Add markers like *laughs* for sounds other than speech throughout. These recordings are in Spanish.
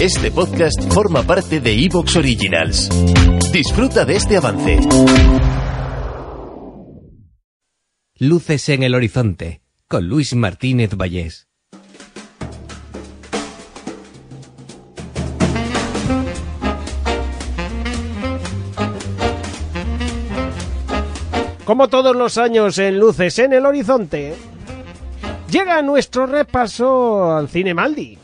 Este podcast forma parte de Evox Originals. Disfruta de este avance. Luces en el horizonte, con Luis Martínez Vallés. Como todos los años en Luces en el Horizonte, llega nuestro repaso al Cine Maldi,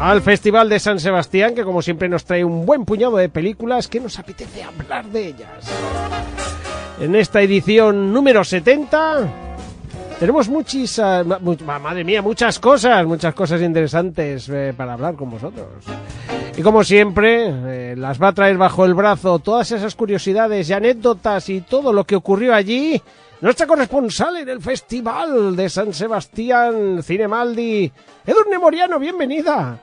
al Festival de San Sebastián, que como siempre nos trae un buen puñado de películas que nos apetece hablar de ellas. En esta edición número 70 tenemos muchísimas, madre mía, muchas cosas, muchas cosas interesantes eh, para hablar con vosotros. Y como siempre, eh, las va a traer bajo el brazo todas esas curiosidades y anécdotas y todo lo que ocurrió allí. Nuestra corresponsal en el Festival de San Sebastián, Cinemaldi, Edurne Moriano, bienvenida.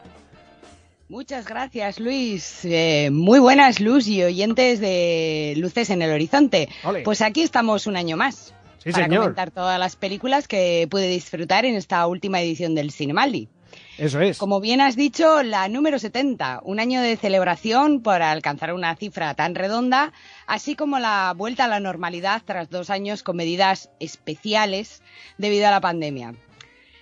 Muchas gracias, Luis. Eh, muy buenas, Luz y oyentes de Luces en el Horizonte. Ole. Pues aquí estamos un año más Sí, para señor. comentar todas las películas que pude disfrutar en esta última edición del Cinemaldi. Eso es. Como bien has dicho, la número 70, un año de celebración para alcanzar una cifra tan redonda, así como la vuelta a la normalidad tras dos años con medidas especiales debido a la pandemia.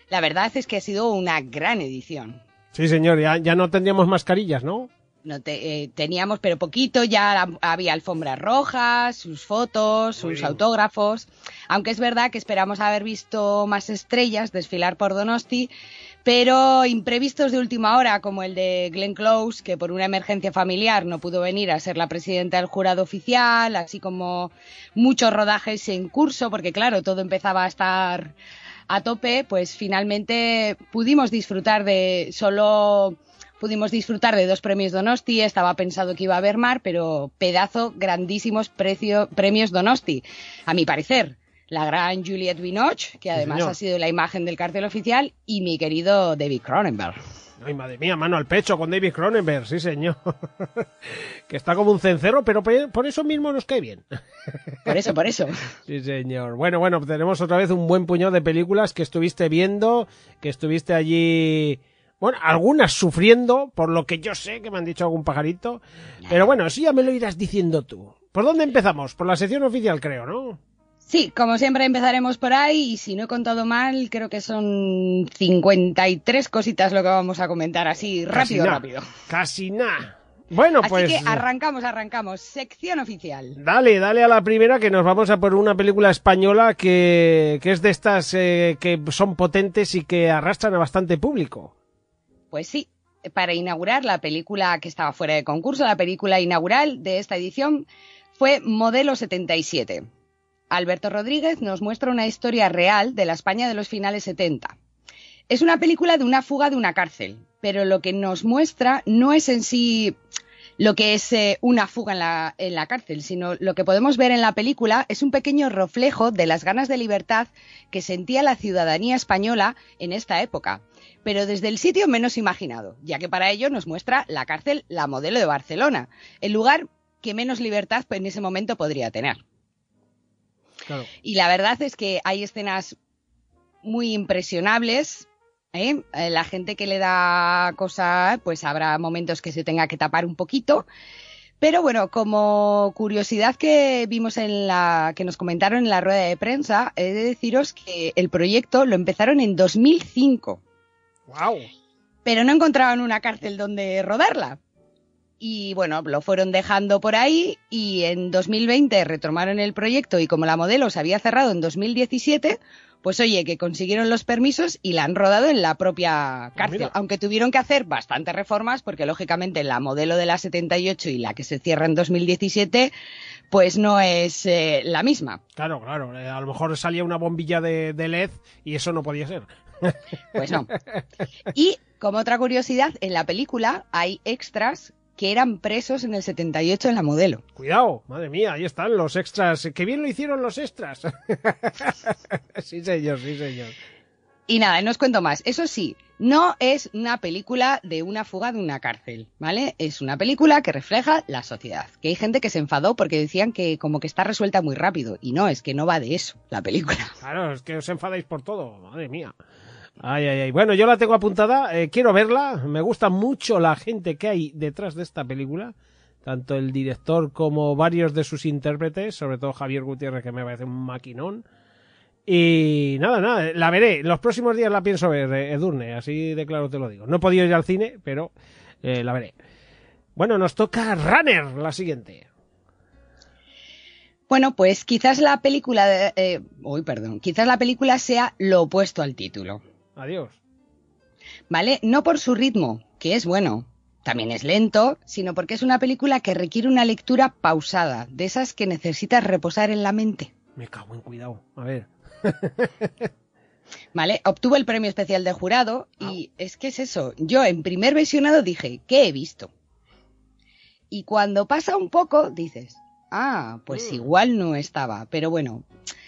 La verdad es que ha sido una gran edición. Sí, señor, ya, ya no tendríamos mascarillas, ¿no? No te- eh, teníamos, pero poquito, ya había alfombras rojas, sus fotos, sus bien. autógrafos. Aunque es verdad que esperamos haber visto más estrellas desfilar por Donosti, pero imprevistos de última hora, como el de Glenn Close, que por una emergencia familiar no pudo venir a ser la presidenta del jurado oficial, así como muchos rodajes en curso, porque claro, todo empezaba a estar a tope, pues finalmente pudimos disfrutar de solo pudimos disfrutar de dos premios Donosti, estaba pensado que iba a haber mar, pero pedazo grandísimos precio- premios Donosti, a mi parecer. La gran Juliette Binoche, que además ha sido la imagen del cartel oficial, y mi querido David Cronenberg. Ay, madre mía, mano al pecho con David Cronenberg, sí, señor. *laughs* que está como un cencerro, pero pe- por eso mismo nos cae bien. *laughs* Por eso, por eso. Sí, señor. Bueno, bueno, tenemos otra vez un buen puñado de películas que estuviste viendo, que estuviste allí, bueno, algunas sufriendo, por lo que yo sé que me han dicho algún pajarito. Pero bueno, eso ya me lo irás diciendo tú. ¿Por dónde empezamos? Por la sección oficial, creo, ¿no? Sí, como siempre empezaremos por ahí y si no he contado mal, creo que son 53 cositas lo que vamos a comentar así Casi rápido, nada. rápido. Casi nada. Bueno, Así pues. que arrancamos, arrancamos. Sección oficial. Dale, dale a la primera que nos vamos a por una película española que, que es de estas eh, que son potentes y que arrastran a bastante público. Pues sí, para inaugurar la película que estaba fuera de concurso, la película inaugural de esta edición fue Modelo 77. Alberto Rodríguez nos muestra una historia real de la España de los finales 70. Es una película de una fuga de una cárcel, pero lo que nos muestra no es en sí lo que es eh, una fuga en la, en la cárcel, sino lo que podemos ver en la película es un pequeño reflejo de las ganas de libertad que sentía la ciudadanía española en esta época, pero desde el sitio menos imaginado, ya que para ello nos muestra la cárcel La Modelo de Barcelona, el lugar que menos libertad en ese momento podría tener. Claro. Y la verdad es que hay escenas muy impresionables. ¿eh? Eh, La gente que le da cosa, pues habrá momentos que se tenga que tapar un poquito. Pero bueno, como curiosidad que vimos en la que nos comentaron en la rueda de prensa, he de deciros que el proyecto lo empezaron en 2005 ¡Wow! pero no encontraban una cárcel donde rodarla. Y bueno, lo fueron dejando por ahí y en 2020 retomaron el proyecto y como la modelo se había cerrado en 2017, pues oye, que consiguieron los permisos y la han rodado en la propia cárcel. mira. Aunque tuvieron que hacer bastantes reformas porque lógicamente la modelo de la 78 y la que se cierra en 2017, pues no es eh, la misma. Claro, claro. eh, a lo mejor salía una bombilla de, de LED y eso no podía ser. Pues no. *laughs* Y Como otra curiosidad, en la película hay extras que eran presos en el 78 en la modelo. Cuidado, madre mía, ahí están los extras. Qué bien lo hicieron los extras. *laughs* sí, señor, sí, señor. Y nada, no os cuento más. Eso sí, no es una película de una fuga de una cárcel, ¿vale? Es una película que refleja la sociedad. Que hay gente que se enfadó porque decían que como que está resuelta muy rápido. Y no, es que no va de eso la película. Claro, es que os enfadáis por todo, madre mía. Ay, ay, ay. Bueno, yo la tengo apuntada, eh, quiero verla. Me gusta mucho la gente que hay detrás de esta película. Tanto el director como varios de sus intérpretes, sobre todo Javier Gutiérrez, que me parece un maquinón. Y nada, nada, la veré. Los próximos días la pienso ver, eh, Edurne, así de claro te lo digo. No he podido ir al cine, pero eh, la veré. Bueno, nos toca Runner, la siguiente. Bueno, pues quizás la película, de, uy, perdón, quizás la película sea lo opuesto al título. Adiós. ¿Vale? No por su ritmo, que es bueno, también es lento, sino porque es una película que requiere una lectura pausada, de esas que necesitas reposar en la mente. Me cago en cuidado. A ver. *laughs* ¿Vale? Obtuvo el premio especial de jurado y es que es eso. Yo en primer visionado dije, ¿qué he visto? Y cuando pasa un poco, dices, ah, pues Mm. igual no estaba. Pero bueno,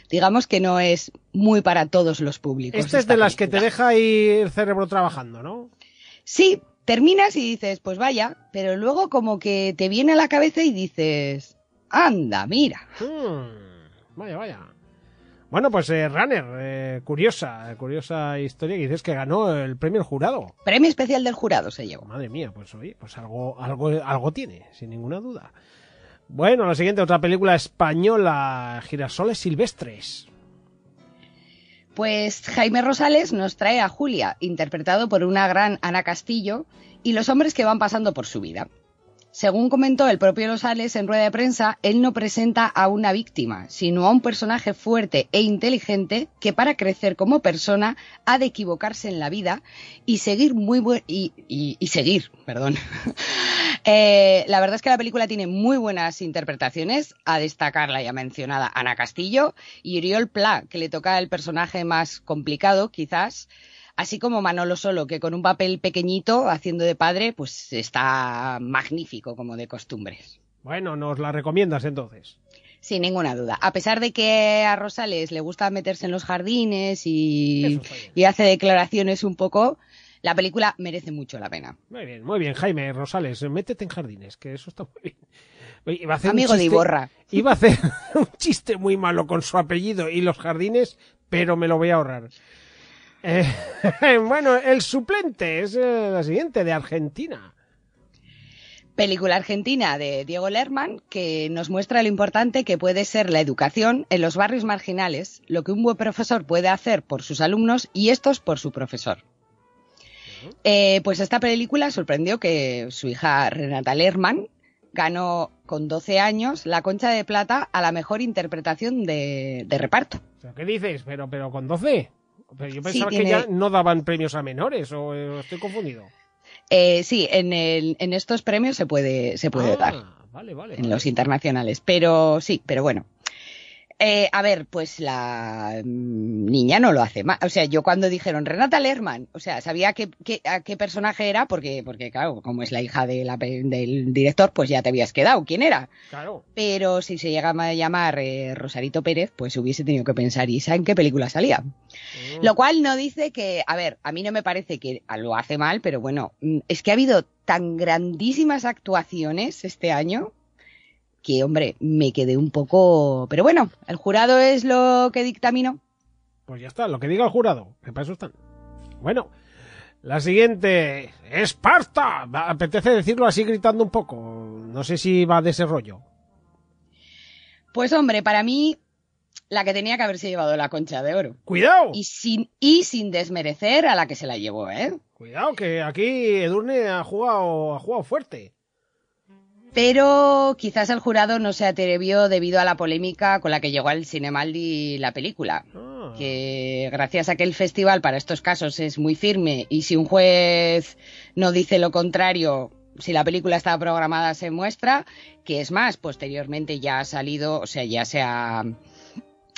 digamos que no es muy para todos los públicos. Esta es de las que te deja ahí el cerebro trabajando, ¿no? Sí, terminas y dices, pues vaya, pero luego como que te viene a la cabeza y dices, anda, mira. Hmm, vaya, vaya. Bueno, pues eh, Runner, eh, curiosa, curiosa historia que dices que ganó el premio el jurado. Premio especial del jurado se llevó. Madre mía, pues oye, pues algo, algo, algo tiene, sin ninguna duda. Bueno, la siguiente, otra película española, Girasoles Silvestres. Pues Jaime Rosales nos trae a Julia, interpretado por una gran Ana Castillo, y los hombres que van pasando por su vida. Según comentó el propio Rosales en rueda de prensa, él no presenta a una víctima, sino a un personaje fuerte e inteligente que para crecer como persona ha de equivocarse en la vida y seguir muy buen y, y- seguir, perdón. *laughs* Eh, la verdad es que la película tiene muy buenas interpretaciones, a destacar la ya mencionada Ana Castillo y Oriol Pla, que le toca el personaje más complicado, quizás, así como Manolo Solo, que con un papel pequeñito, haciendo de padre, pues está magnífico, como de costumbres. Bueno, nos la recomiendas entonces. Sin ninguna duda. A pesar de que a Rosales le gusta meterse en los jardines y, hace declaraciones un poco, la película merece mucho la pena. Muy bien, muy bien, Jaime Rosales, métete en jardines, que eso está muy bien. Iba a hacer Amigo de Iborra. Iba a hacer *laughs* un chiste muy malo con su apellido y los jardines, pero me lo voy a ahorrar. Eh, *laughs* bueno, el suplente es eh, la siguiente, de Argentina. Película argentina de Diego Lerman que nos muestra lo importante que puede ser la educación en los barrios marginales, lo que un buen profesor puede hacer por sus alumnos y estos por su profesor. Eh, pues esta película sorprendió que su hija Renata Lerman ganó con 12 años la Concha de Plata a la mejor interpretación de, de reparto. ¿Pero ¿Qué dices? Pero, pero con 12. Pero yo Sí, pensaba que tiene- ya no daban premios a menores, o eh, estoy confundido. Eh, sí, en, el- en estos premios se puede, se puede Ah, dar. Vale, vale. en vale. los internacionales. Pero sí, pero bueno. Eh, a ver, pues la niña no lo hace mal. O sea, yo cuando dijeron Renata Lerman, o sea, sabía qué, qué- a qué personaje era, porque, porque claro, como es la hija de la del director, pues ya te habías quedado quién era. Claro. Pero si se llega a llamar eh, Rosarito Pérez, pues hubiese tenido que pensar, ¿y en qué película salía? Mm. Lo cual no dice que, a ver, a mí no me parece que lo hace mal, pero bueno, mm, es que ha habido tan grandísimas actuaciones este año que, hombre, me quedé un poco... Pero bueno, el jurado es lo que dictaminó. Pues ya está, lo que diga el jurado, que para eso están. Bueno, la siguiente, Esparta. Apetece decirlo así gritando un poco. No sé si va de ese rollo. Pues hombre, para mí, la que tenía que haberse llevado la concha de oro. ¡Cuidado! Y sin, y sin desmerecer a la que se la llevó, ¿eh? Cuidado, que aquí Edurne ha jugado, ha jugado fuerte. Pero quizás el jurado no se atrevió debido a la polémica con la que llegó al Cinemaldi la película. Ah. que gracias a que el festival para estos casos es muy firme y si un juez no dice lo contrario, si la película estaba programada se muestra, que es más, posteriormente ya ha salido, o sea, ya se ha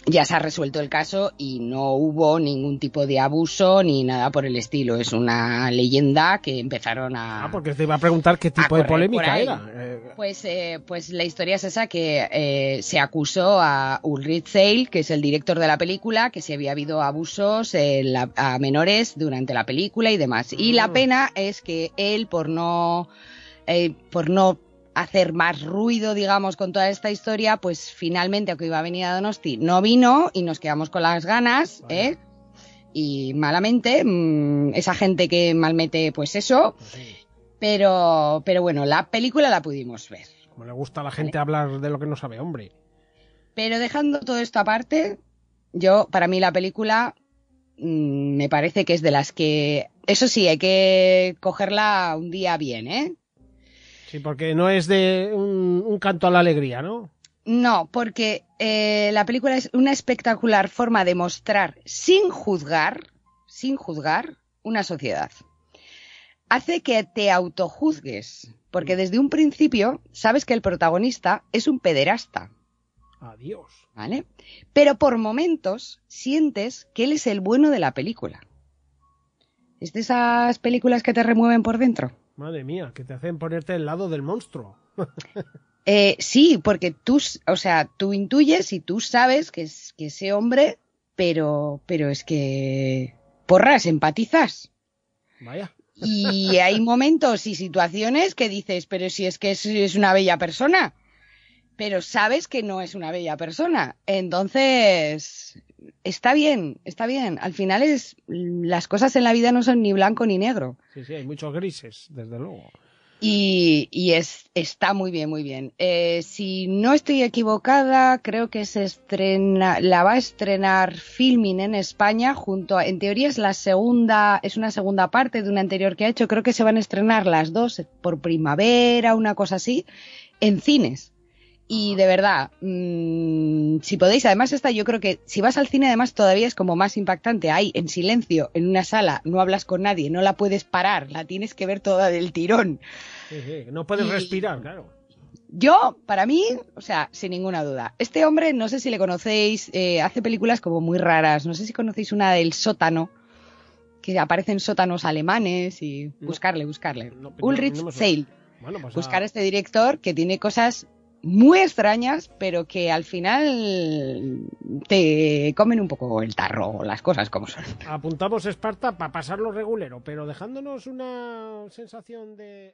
ya se ha resuelto el caso y no hubo ningún tipo de abuso ni nada por el estilo. Es una leyenda que empezaron a. Ah, porque te iba a preguntar qué tipo de polémica era. Eh, pues, eh, pues la historia es esa que eh, se acusó a Ulrich Seil, que es el director de la película, que si había habido abusos a menores durante la película y demás. Y la mm. pena es que él, por no, por no hacer más ruido, digamos, con toda esta historia, pues finalmente, aunque iba a venir a Donosti, no vino y nos quedamos con las ganas, ¿eh? Y malamente, mm, esa gente que malmete, pues eso. Pues pero, pero bueno, la película la pudimos ver. Como le gusta a la gente hablar de lo que no sabe, hombre. Pero dejando todo esto aparte, yo, para mí la película mm, me parece que es de las que, eso sí, hay que cogerla un día bien, ¿eh? Sí, porque no es de un, canto a la alegría, ¿no? No, porque eh, la película es una espectacular forma de mostrar sin juzgar, sin juzgar, una sociedad. Hace que te autojuzgues, porque desde un principio sabes que el protagonista es un pederasta. Adiós. ¿Vale? Pero por momentos sientes que él es el bueno de la película. Es de esas películas que te remueven por dentro. Madre mía, que te hacen ponerte al lado del monstruo. *laughs* eh, sí, porque tú, o sea, tú intuyes y tú sabes que es que ese hombre, pero, pero es que porras, empatizas. Vaya. Y hay momentos y situaciones que dices, pero si es que es una bella persona pero sabes que no es una bella persona. Entonces, está bien, está bien. Al final es las cosas en la vida no son ni blanco ni negro. Sí, sí, hay muchos grises, desde luego. Y, y es, está muy bien, muy bien. Eh, si no estoy equivocada, creo que se estrena, la va a estrenar Filming en España junto a, en teoría es la segunda, es una segunda parte de una anterior que ha hecho. Creo que se van a estrenar las dos por primavera, una cosa así, en cines. Y de verdad, mmm, si podéis, además esta yo creo que si vas al cine además todavía es como más impactante. Hay en silencio, en una sala, no hablas con nadie, no la puedes parar, la tienes que ver toda del tirón. Sí, sí, no puedes respirar, claro. Yo, para mí, o sea, sin ninguna duda. Este hombre, no sé si le conocéis, eh, hace películas como muy raras. No sé si conocéis una del sótano, que aparecen sótanos alemanes y buscarle, buscarle. Ulrich Seil. Pues Buscar a este director que tiene cosas muy extrañas, pero que al final te comen un poco el tarro, las cosas como son. Apuntamos Esparta para pasarlo regulero, pero dejándonos una sensación de...